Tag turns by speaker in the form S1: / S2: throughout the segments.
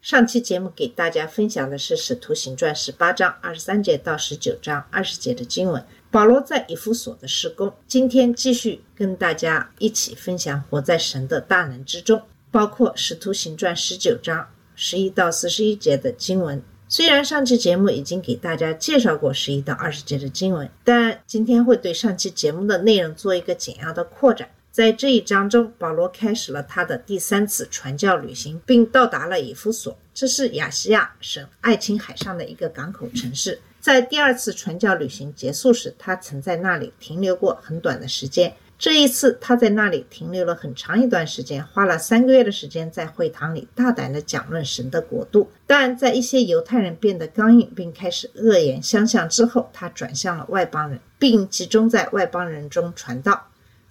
S1: 上期节目给大家分享的是《使徒行传》十八章二十三节到十九章二十节的经文，保罗在以弗所的施工。今天继续跟大家一起分享活在神的大能之中，包括《使徒行传》十九章十一到四十一节的经文。虽然上期节目已经给大家介绍过十一到二十节的经文，但今天会对上期节目的内容做一个简要的扩展。在这一章中，保罗开始了他的第三次传教旅行，并到达了以弗所，这是亚细亚省爱琴海上的一个港口城市。在第二次传教旅行结束时，他曾在那里停留过很短的时间。这一次，他在那里停留了很长一段时间，花了三个月的时间在会堂里大胆地讲论神的国度。但在一些犹太人变得刚硬并开始恶言相向之后，他转向了外邦人，并集中在外邦人中传道。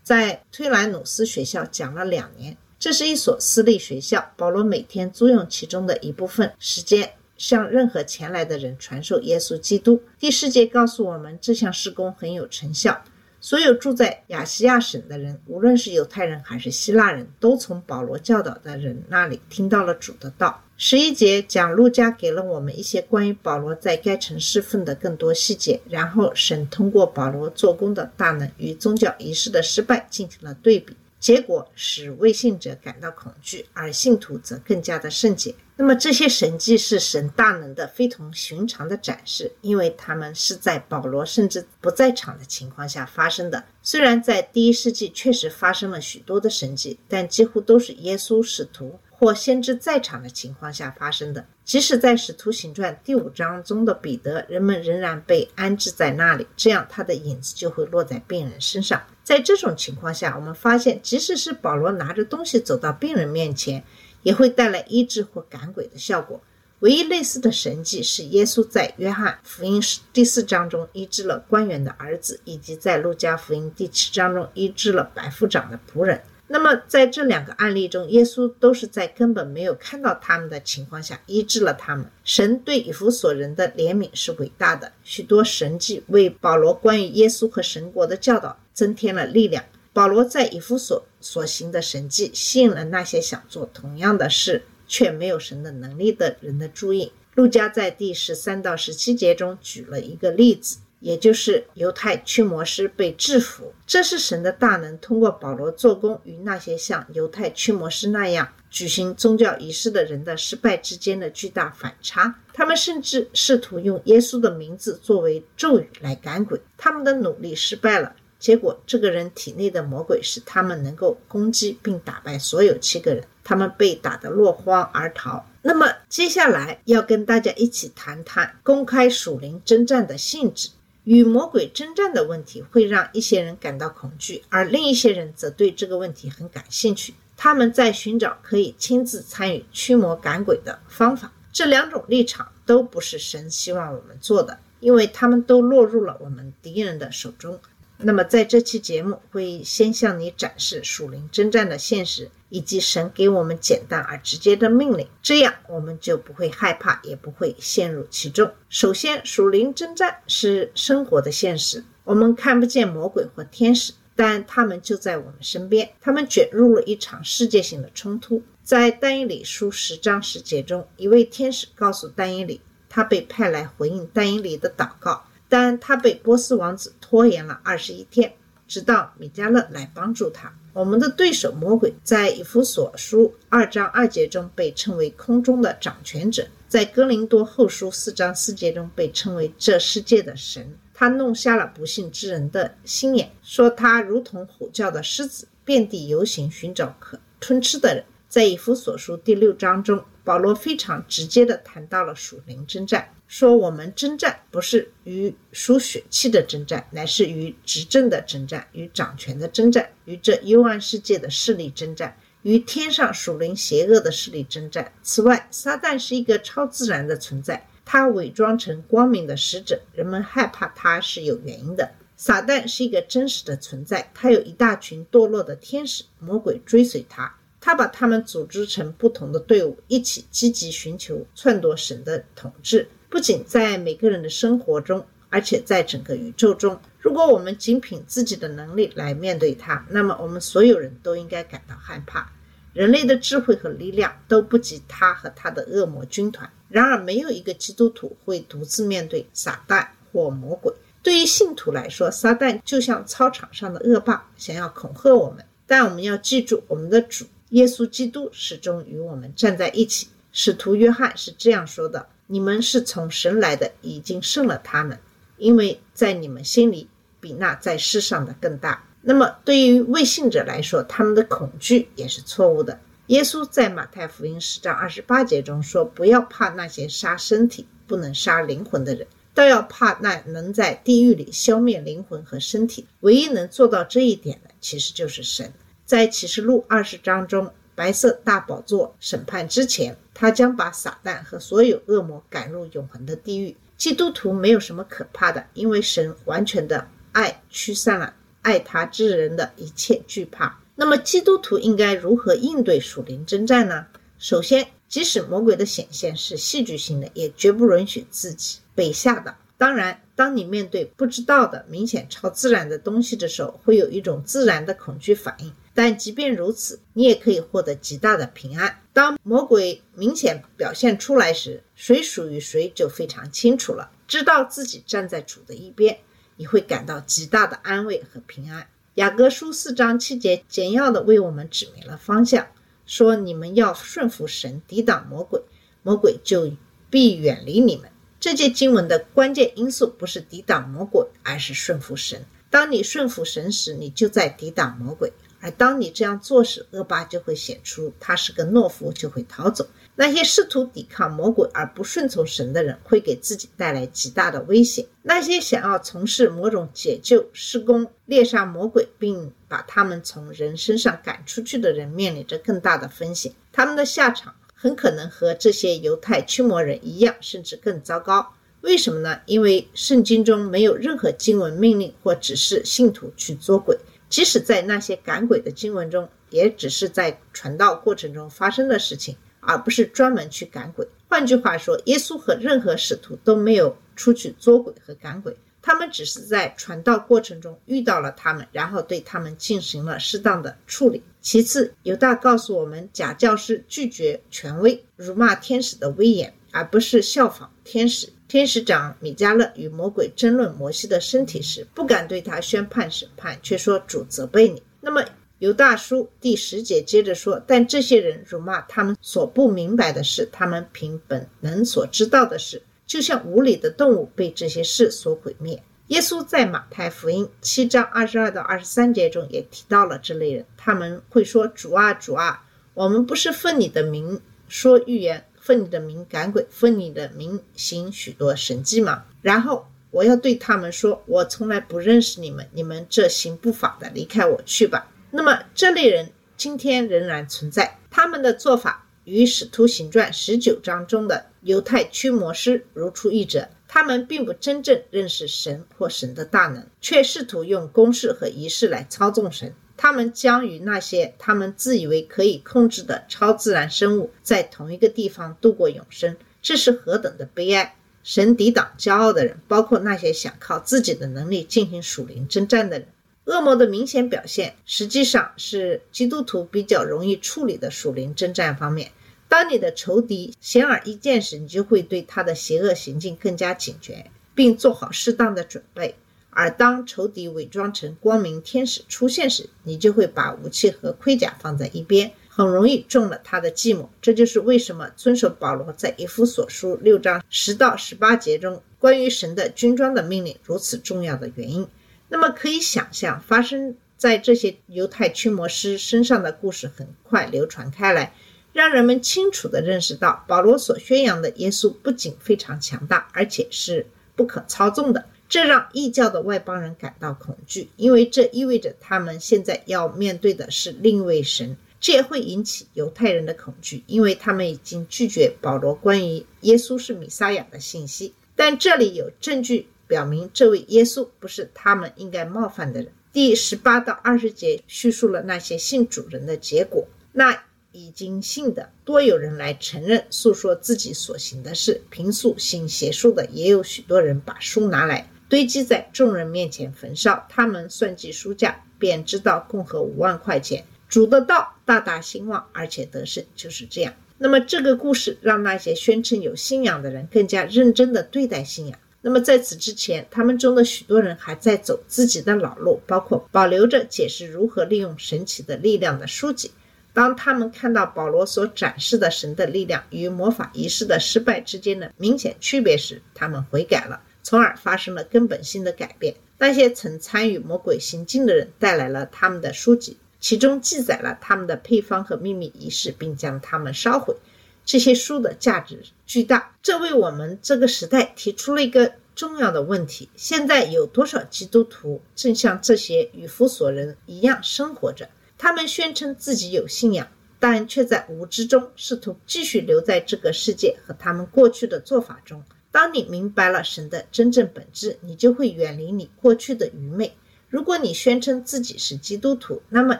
S1: 在推兰努斯学校讲了两年，这是一所私立学校。保罗每天租用其中的一部分时间，向任何前来的人传授耶稣基督。第四节告诉我们，这项施工很有成效。所有住在亚细亚省的人，无论是犹太人还是希腊人，都从保罗教导的人那里听到了主的道。十一节讲路加给了我们一些关于保罗在该城侍奉的更多细节，然后神通过保罗做工的大能与宗教仪式的失败进行了对比，结果使未信者感到恐惧，而信徒则更加的圣洁。那么这些神迹是神大能的非同寻常的展示，因为他们是在保罗甚至不在场的情况下发生的。虽然在第一世纪确实发生了许多的神迹，但几乎都是耶稣使徒或先知在场的情况下发生的。即使在《使徒行传》第五章中的彼得，人们仍然被安置在那里，这样他的影子就会落在病人身上。在这种情况下，我们发现，即使是保罗拿着东西走到病人面前，也会带来医治或赶鬼的效果。唯一类似的神迹是耶稣在约翰福音第四章中医治了官员的儿子，以及在路加福音第七章中医治了百夫长的仆人。那么，在这两个案例中，耶稣都是在根本没有看到他们的情况下医治了他们。神对以弗所人的怜悯是伟大的，许多神迹为保罗关于耶稣和神国的教导增添了力量。保罗在以弗所所行的神迹，吸引了那些想做同样的事却没有神的能力的人的注意。路加在第十三到十七节中举了一个例子。也就是犹太驱魔师被制服，这是神的大能通过保罗做工与那些像犹太驱魔师那样举行宗教仪式的人的失败之间的巨大反差。他们甚至试图用耶稣的名字作为咒语来赶鬼，他们的努力失败了。结果，这个人体内的魔鬼使他们能够攻击并打败所有七个人，他们被打得落荒而逃。那么，接下来要跟大家一起谈谈公开属灵征战的性质。与魔鬼征战的问题会让一些人感到恐惧，而另一些人则对这个问题很感兴趣。他们在寻找可以亲自参与驱魔赶鬼的方法。这两种立场都不是神希望我们做的，因为他们都落入了我们敌人的手中。那么，在这期节目会先向你展示属灵征战的现实，以及神给我们简单而直接的命令，这样我们就不会害怕，也不会陷入其中。首先，属灵征战是生活的现实，我们看不见魔鬼或天使，但他们就在我们身边，他们卷入了一场世界性的冲突。在但以理书十章十节中，一位天使告诉但以理，他被派来回应但以理的祷告。但他被波斯王子拖延了二十一天，直到米迦勒来帮助他。我们的对手魔鬼在以弗所书二章二节中被称为空中的掌权者，在哥林多后书四章四节中被称为这世界的神。他弄瞎了不幸之人的心眼，说他如同虎叫的狮子，遍地游行，寻找可吞吃的人。在以弗所书第六章中，保罗非常直接的谈到了属灵征战。说我们征战不是与属血气的征战，乃是与执政的征战，与掌权的征战，与这幽暗世界的势力征战，与天上属灵邪恶的势力征战。此外，撒旦是一个超自然的存在，他伪装成光明的使者，人们害怕他是有原因的。撒旦是一个真实的存在，他有一大群堕落的天使、魔鬼追随他，他把他们组织成不同的队伍，一起积极寻求篡夺神的统治。不仅在每个人的生活中，而且在整个宇宙中。如果我们仅凭自己的能力来面对它，那么我们所有人都应该感到害怕。人类的智慧和力量都不及他和他的恶魔军团。然而，没有一个基督徒会独自面对撒旦或魔鬼。对于信徒来说，撒旦就像操场上的恶霸，想要恐吓我们。但我们要记住，我们的主耶稣基督始终与我们站在一起。使徒约翰是这样说的：“你们是从神来的，已经胜了他们，因为在你们心里比那在世上的更大。”那么，对于未信者来说，他们的恐惧也是错误的。耶稣在马太福音十章二十八节中说：“不要怕那些杀身体不能杀灵魂的人。”倒要怕那能在地狱里消灭灵魂和身体。唯一能做到这一点的，其实就是神。在启示录二十章中，白色大宝座审判之前，他将把撒旦和所有恶魔赶入永恒的地狱。基督徒没有什么可怕的，因为神完全的爱驱散了爱他之人的一切惧怕。那么，基督徒应该如何应对属灵征战呢？首先，即使魔鬼的显现是戏剧性的，也绝不允许自己。被吓到。当然，当你面对不知道的、明显超自然的东西的时候，会有一种自然的恐惧反应。但即便如此，你也可以获得极大的平安。当魔鬼明显表现出来时，谁属于谁就非常清楚了。知道自己站在主的一边，你会感到极大的安慰和平安。雅各书四章七节简要的为我们指明了方向，说你们要顺服神，抵挡魔鬼，魔鬼就必远离你们。这节经文的关键因素不是抵挡魔鬼，而是顺服神。当你顺服神时，你就在抵挡魔鬼；而当你这样做时，恶霸就会显出他是个懦夫，就会逃走。那些试图抵抗魔鬼而不顺从神的人，会给自己带来极大的危险。那些想要从事某种解救施工、猎杀魔鬼，并把他们从人身上赶出去的人，面临着更大的风险。他们的下场。很可能和这些犹太驱魔人一样，甚至更糟糕。为什么呢？因为圣经中没有任何经文命令或指示信徒去捉鬼，即使在那些赶鬼的经文中，也只是在传道过程中发生的事情，而不是专门去赶鬼。换句话说，耶稣和任何使徒都没有出去捉鬼和赶鬼。他们只是在传道过程中遇到了他们，然后对他们进行了适当的处理。其次，犹大告诉我们，假教师拒绝权威，辱骂天使的威严，而不是效仿天使。天使长米迦勒与魔鬼争论摩西的身体时，不敢对他宣判审判，却说主责备你。那么，犹大叔第十节接着说，但这些人辱骂他们所不明白的事，他们凭本能所知道的事。就像无理的动物被这些事所毁灭。耶稣在马太福音七章二十二到二十三节中也提到了这类人，他们会说：“主啊，主啊，我们不是奉你的名说预言，奉你的名赶鬼，奉你的名行许多神迹吗？”然后我要对他们说：“我从来不认识你们，你们这行不法的，离开我去吧。”那么这类人今天仍然存在，他们的做法。与《使徒行传》十九章中的犹太驱魔师如出一辙。他们并不真正认识神或神的大能，却试图用公式和仪式来操纵神。他们将与那些他们自以为可以控制的超自然生物在同一个地方度过永生。这是何等的悲哀！神抵挡骄傲的人，包括那些想靠自己的能力进行属灵征战的人。恶魔的明显表现，实际上是基督徒比较容易处理的属灵征战方面。当你的仇敌显而易见时，你就会对他的邪恶行径更加警觉，并做好适当的准备；而当仇敌伪装成光明天使出现时，你就会把武器和盔甲放在一边，很容易中了他的计谋。这就是为什么遵守保罗在以弗所书六章十到十八节中关于神的军装的命令如此重要的原因。那么，可以想象，发生在这些犹太驱魔师身上的故事很快流传开来。让人们清楚地认识到，保罗所宣扬的耶稣不仅非常强大，而且是不可操纵的。这让异教的外邦人感到恐惧，因为这意味着他们现在要面对的是另一位神。这也会引起犹太人的恐惧，因为他们已经拒绝保罗关于耶稣是弥撒亚的信息。但这里有证据表明，这位耶稣不是他们应该冒犯的人。第十八到二十节叙述了那些信主人的结果。那已经信的多有人来承认，诉说自己所行的事。平素行邪术的也有许多人把书拿来堆积在众人面前焚烧。他们算计书价，便知道共合五万块钱。主的道大大兴旺，而且得胜，就是这样。那么这个故事让那些宣称有信仰的人更加认真地对待信仰。那么在此之前，他们中的许多人还在走自己的老路，包括保留着解释如何利用神奇的力量的书籍。当他们看到保罗所展示的神的力量与魔法仪式的失败之间的明显区别时，他们悔改了，从而发生了根本性的改变。那些曾参与魔鬼行径的人带来了他们的书籍，其中记载了他们的配方和秘密仪式，并将它们烧毁。这些书的价值巨大，这为我们这个时代提出了一个重要的问题：现在有多少基督徒正像这些与弗所人一样生活着？他们宣称自己有信仰，但却在无知中试图继续留在这个世界和他们过去的做法中。当你明白了神的真正本质，你就会远离你过去的愚昧。如果你宣称自己是基督徒，那么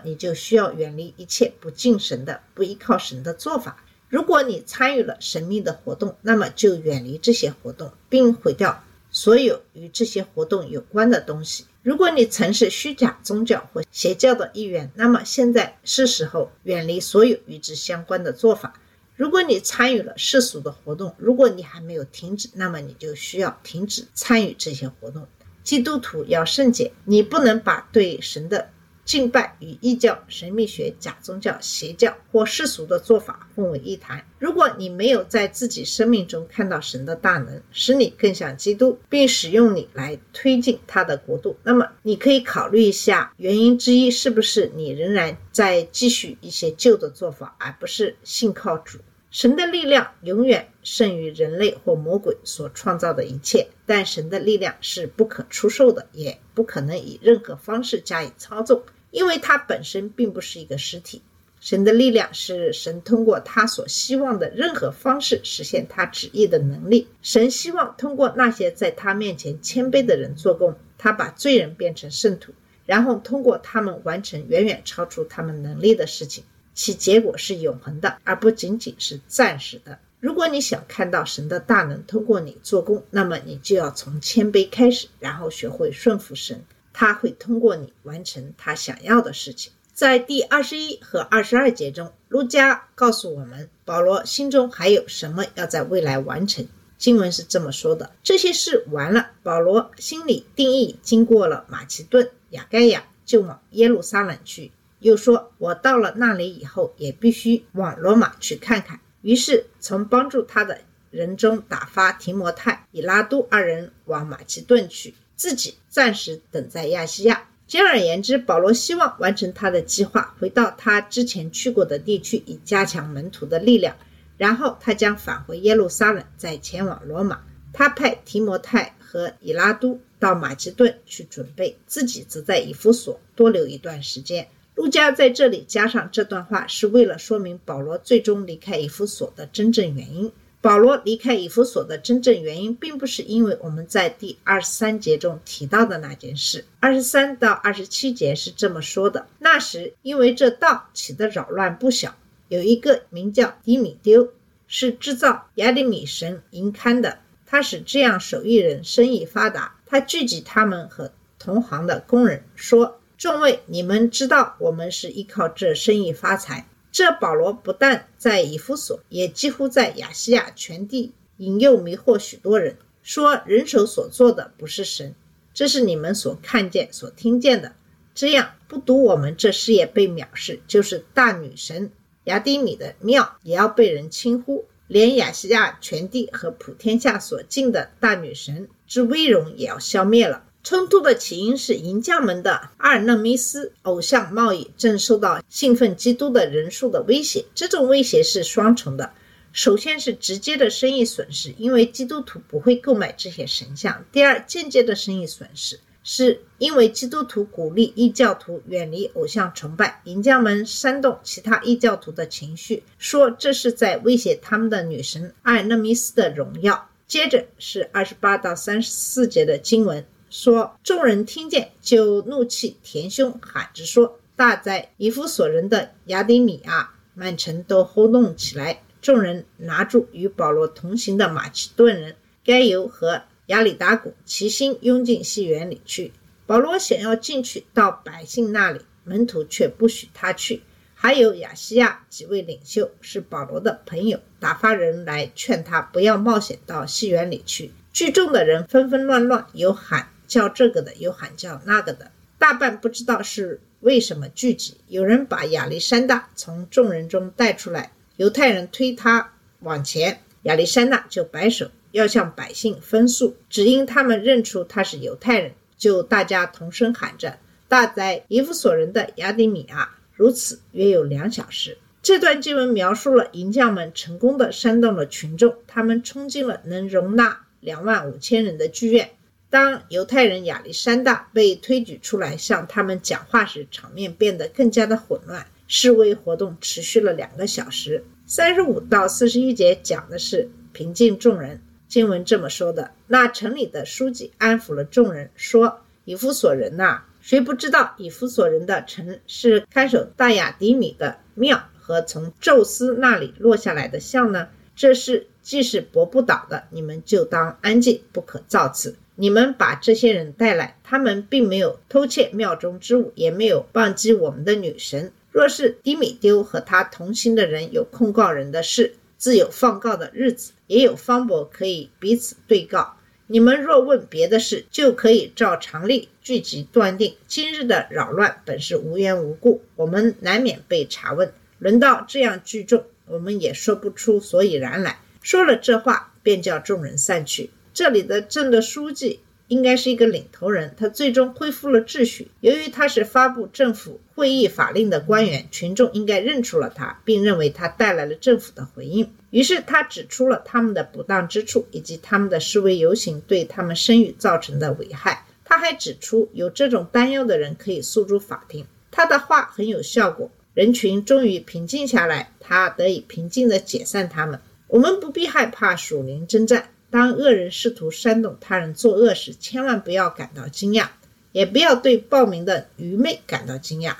S1: 你就需要远离一切不敬神的、不依靠神的做法。如果你参与了神秘的活动，那么就远离这些活动，并毁掉所有与这些活动有关的东西。如果你曾是虚假宗教或邪教的一员，那么现在是时候远离所有与之相关的做法。如果你参与了世俗的活动，如果你还没有停止，那么你就需要停止参与这些活动。基督徒要圣洁，你不能把对神的。敬拜与异教、神秘学、假宗教、邪教或世俗的做法混为一谈。如果你没有在自己生命中看到神的大能，使你更像基督，并使用你来推进他的国度，那么你可以考虑一下，原因之一是不是你仍然在继续一些旧的做法，而不是信靠主。神的力量永远胜于人类或魔鬼所创造的一切，但神的力量是不可出售的，也不可能以任何方式加以操纵。因为它本身并不是一个实体，神的力量是神通过他所希望的任何方式实现他旨意的能力。神希望通过那些在他面前谦卑的人做工，他把罪人变成圣徒，然后通过他们完成远远超出他们能力的事情，其结果是永恒的，而不仅仅是暂时的。如果你想看到神的大能通过你做工，那么你就要从谦卑开始，然后学会顺服神。他会通过你完成他想要的事情。在第二十一和二十二节中，路加告诉我们，保罗心中还有什么要在未来完成。经文是这么说的：这些事完了，保罗心里定义，经过了马其顿、雅盖亚，就往耶路撒冷去。又说：“我到了那里以后，也必须往罗马去看看。”于是从帮助他的人中打发提摩太、以拉都二人往马其顿去。自己暂时等在亚细亚。简而言之，保罗希望完成他的计划，回到他之前去过的地区，以加强门徒的力量。然后他将返回耶路撒冷，再前往罗马。他派提摩太和以拉都到马其顿去准备，自己则在以弗所多留一段时间。路加在这里加上这段话，是为了说明保罗最终离开以弗所的真正原因。保罗离开以弗所的真正原因，并不是因为我们在第二十三节中提到的那件事。二十三到二十七节是这么说的：那时，因为这道起的扰乱不小，有一个名叫迪米丢，是制造亚迪米神银龛的，他使这样手艺人生意发达。他聚集他们和同行的工人，说：“众位，你们知道，我们是依靠这生意发财。”这保罗不但在以弗所，也几乎在亚细亚全地引诱迷惑许多人，说人手所做的不是神，这是你们所看见、所听见的。这样不独我们这事业被藐视，就是大女神雅迪米的庙也要被人轻忽，连亚细亚全地和普天下所敬的大女神之威荣也要消灭了。冲突的起因是银匠们的阿尔嫩米斯偶像贸易正受到信奉基督的人数的威胁。这种威胁是双重的：首先是直接的生意损失，因为基督徒不会购买这些神像；第二，间接的生意损失，是因为基督徒鼓励异教徒远离偶像崇拜，银匠们煽动其他异教徒的情绪，说这是在威胁他们的女神阿尔勒密斯的荣耀。接着是二十八到三十四节的经文，说众人听见就怒气填胸，喊着说：“大在以弗所人的雅典米亚，满城都轰动起来。”众人拿住与保罗同行的马其顿人该由和亚里达古，齐心拥进戏园里去。保罗想要进去到百姓那里，门徒却不许他去。还有亚细亚几位领袖是保罗的朋友，打发人来劝他不要冒险到戏园里去。聚众的人纷纷乱乱，有喊叫这个的，又喊叫那个的，大半不知道是为什么聚集。有人把亚历山大从众人中带出来，犹太人推他往前，亚历山大就摆手要向百姓分诉，只因他们认出他是犹太人，就大家同声喊着：“大哉以弗所人的雅典米亚！”如此约有两小时。这段经文描述了银匠们成功地煽动了群众，他们冲进了能容纳两万五千人的剧院。当犹太人亚历山大被推举出来向他们讲话时，场面变得更加的混乱。示威活动持续了两个小时。三十五到四十一节讲的是平静众人。经文这么说的：那城里的书记安抚了众人，说：“以弗所人呐、谁不知道以弗所人的城是看守大雅迪米的庙和从宙斯那里落下来的像呢？这是既是驳不倒的，你们就当安静，不可造次。你们把这些人带来，他们并没有偷窃庙中之物，也没有忘记我们的女神。若是迪米丢和他同行的人有控告人的事，自有放告的日子，也有方伯可以彼此对告。你们若问别的事，就可以照常例聚集断定，今日的扰乱本是无缘无故，我们难免被查问。轮到这样聚众，我们也说不出所以然来。说了这话，便叫众人散去。这里的镇的书记应该是一个领头人，他最终恢复了秩序。由于他是发布政府会议法令的官员，群众应该认出了他，并认为他带来了政府的回应。于是他指出了他们的不当之处，以及他们的示威游行对他们声誉造成的危害。他还指出，有这种担忧的人可以诉诸法庭。他的话很有效果，人群终于平静下来，他得以平静地解散他们。我们不必害怕属灵征战。当恶人试图煽动他人作恶时，千万不要感到惊讶，也不要对暴民的愚昧感到惊讶。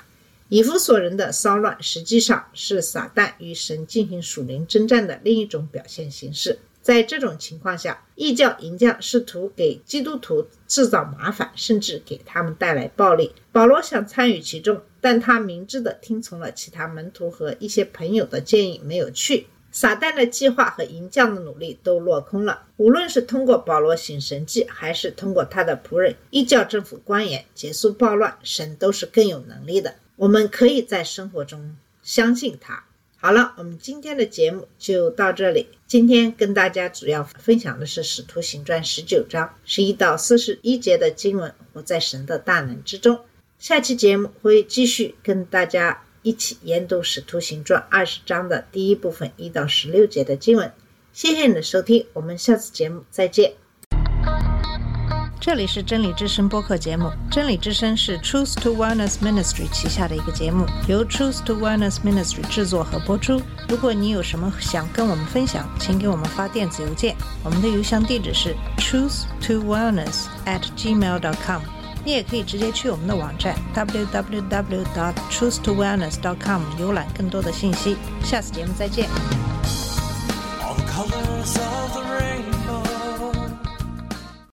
S1: 以弗所人的骚乱实际上是撒旦与神进行属灵征战的另一种表现形式。在这种情况下，异教淫将试图给基督徒制造麻烦，甚至给他们带来暴力。保罗想参与其中，但他明智地听从了其他门徒和一些朋友的建议，没有去。撒旦的计划和银匠的努力都落空了。无论是通过保罗行神迹，还是通过他的仆人异教政府官员结束暴乱，神都是更有能力的。我们可以在生活中相信他。好了，我们今天的节目就到这里。今天跟大家主要分享的是《使徒行传》十九章十一到四十一节的经文，活在神的大能之中。下期节目会继续跟大家一起研读《使徒行传》二十章的第一部分一到十六节的经文。谢谢你的收听，我们下次节目再见。这里是真理之声播客节目，真理之声是 Truth to Wellness Ministry 旗下的一个节目，由 Truth to Wellness Ministry 制作和播出。如果你有什么想跟我们分享，请给我们发电子邮件，我们的邮箱地址是 truth to wellness at gmail dot com。你也可以直接去我们的网站 www dot truth to wellness dot com 浏览更多的信息，下次节目再见。